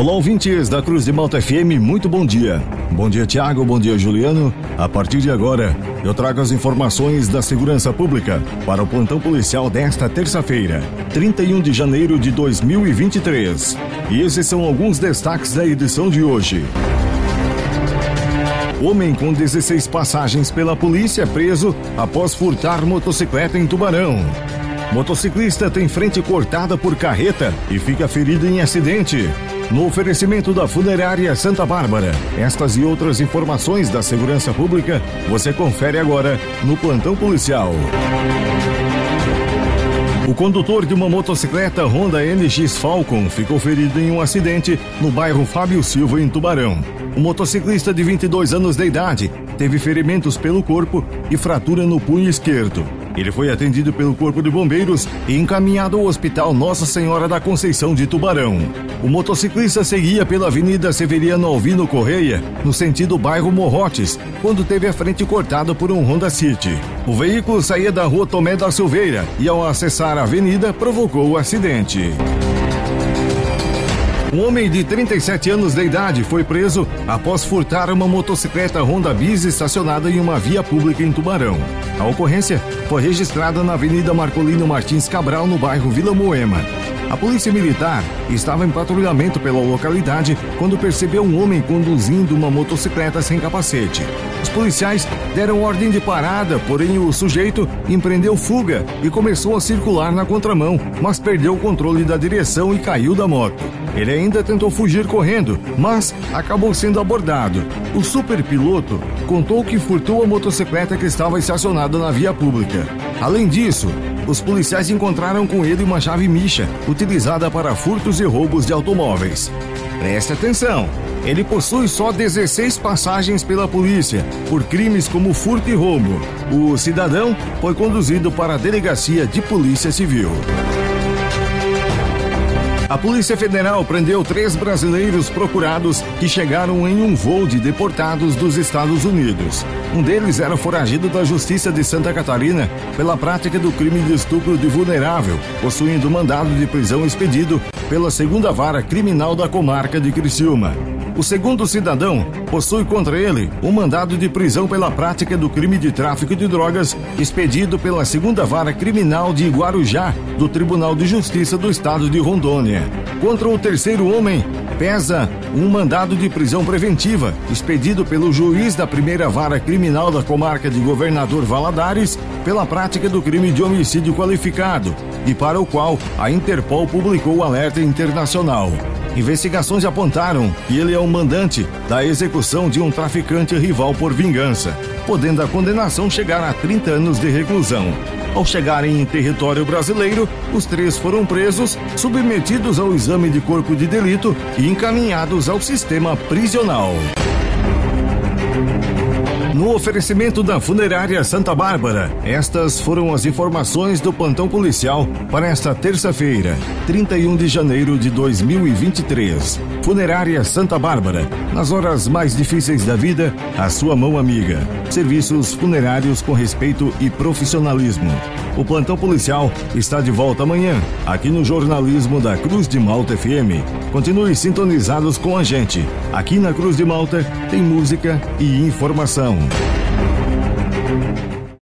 Olá, ouvintes da Cruz de Malta FM, muito bom dia. Bom dia, Tiago, bom dia, Juliano. A partir de agora, eu trago as informações da segurança pública para o plantão policial desta terça-feira, 31 de janeiro de 2023. E esses são alguns destaques da edição de hoje. Homem com 16 passagens pela polícia preso após furtar motocicleta em Tubarão. Motociclista tem frente cortada por carreta e fica ferido em acidente. No oferecimento da Funerária Santa Bárbara. Estas e outras informações da segurança pública você confere agora no Plantão Policial. O condutor de uma motocicleta Honda NX Falcon ficou ferido em um acidente no bairro Fábio Silva, em Tubarão. O motociclista de 22 anos de idade teve ferimentos pelo corpo e fratura no punho esquerdo. Ele foi atendido pelo Corpo de Bombeiros e encaminhado ao Hospital Nossa Senhora da Conceição de Tubarão. O motociclista seguia pela Avenida Severiano Alvino Correia, no sentido bairro Morrotes, quando teve a frente cortada por um Honda City. O veículo saía da rua Tomé da Silveira e, ao acessar a avenida, provocou o acidente. Um homem de 37 anos de idade foi preso após furtar uma motocicleta Honda Bis estacionada em uma via pública em Tubarão. A ocorrência foi registrada na Avenida Marcolino Martins Cabral, no bairro Vila Moema. A polícia militar estava em patrulhamento pela localidade quando percebeu um homem conduzindo uma motocicleta sem capacete. Os policiais deram ordem de parada, porém o sujeito empreendeu fuga e começou a circular na contramão, mas perdeu o controle da direção e caiu da moto. Ele ainda tentou fugir correndo, mas acabou sendo abordado. O superpiloto contou que furtou a motocicleta que estava estacionada na via pública. Além disso, os policiais encontraram com ele uma chave micha, utilizada para furtos e roubos de automóveis. Preste atenção! Ele possui só 16 passagens pela polícia por crimes como furto e roubo. O cidadão foi conduzido para a delegacia de polícia civil. A Polícia Federal prendeu três brasileiros procurados que chegaram em um voo de deportados dos Estados Unidos. Um deles era foragido da Justiça de Santa Catarina pela prática do crime de estupro de vulnerável, possuindo mandado de prisão expedido pela segunda vara criminal da comarca de Criciúma. O segundo cidadão possui contra ele um mandado de prisão pela prática do crime de tráfico de drogas expedido pela segunda vara criminal de Guarujá do Tribunal de Justiça do Estado de Rondônia. Contra o terceiro homem pesa um mandado de prisão preventiva expedido pelo juiz da primeira vara criminal da comarca de Governador Valadares pela prática do crime de homicídio qualificado e para o qual a Interpol publicou o alerta internacional. Investigações apontaram que ele é o mandante da execução de um traficante rival por vingança, podendo a condenação chegar a 30 anos de reclusão. Ao chegarem em território brasileiro, os três foram presos, submetidos ao exame de corpo de delito e encaminhados ao sistema prisional. No oferecimento da Funerária Santa Bárbara, estas foram as informações do plantão policial para esta terça-feira, 31 de janeiro de 2023. Funerária Santa Bárbara, nas horas mais difíceis da vida, a sua mão amiga. Serviços funerários com respeito e profissionalismo. O plantão policial está de volta amanhã, aqui no jornalismo da Cruz de Malta FM. Continue sintonizados com a gente. Aqui na Cruz de Malta tem música e informação mundo.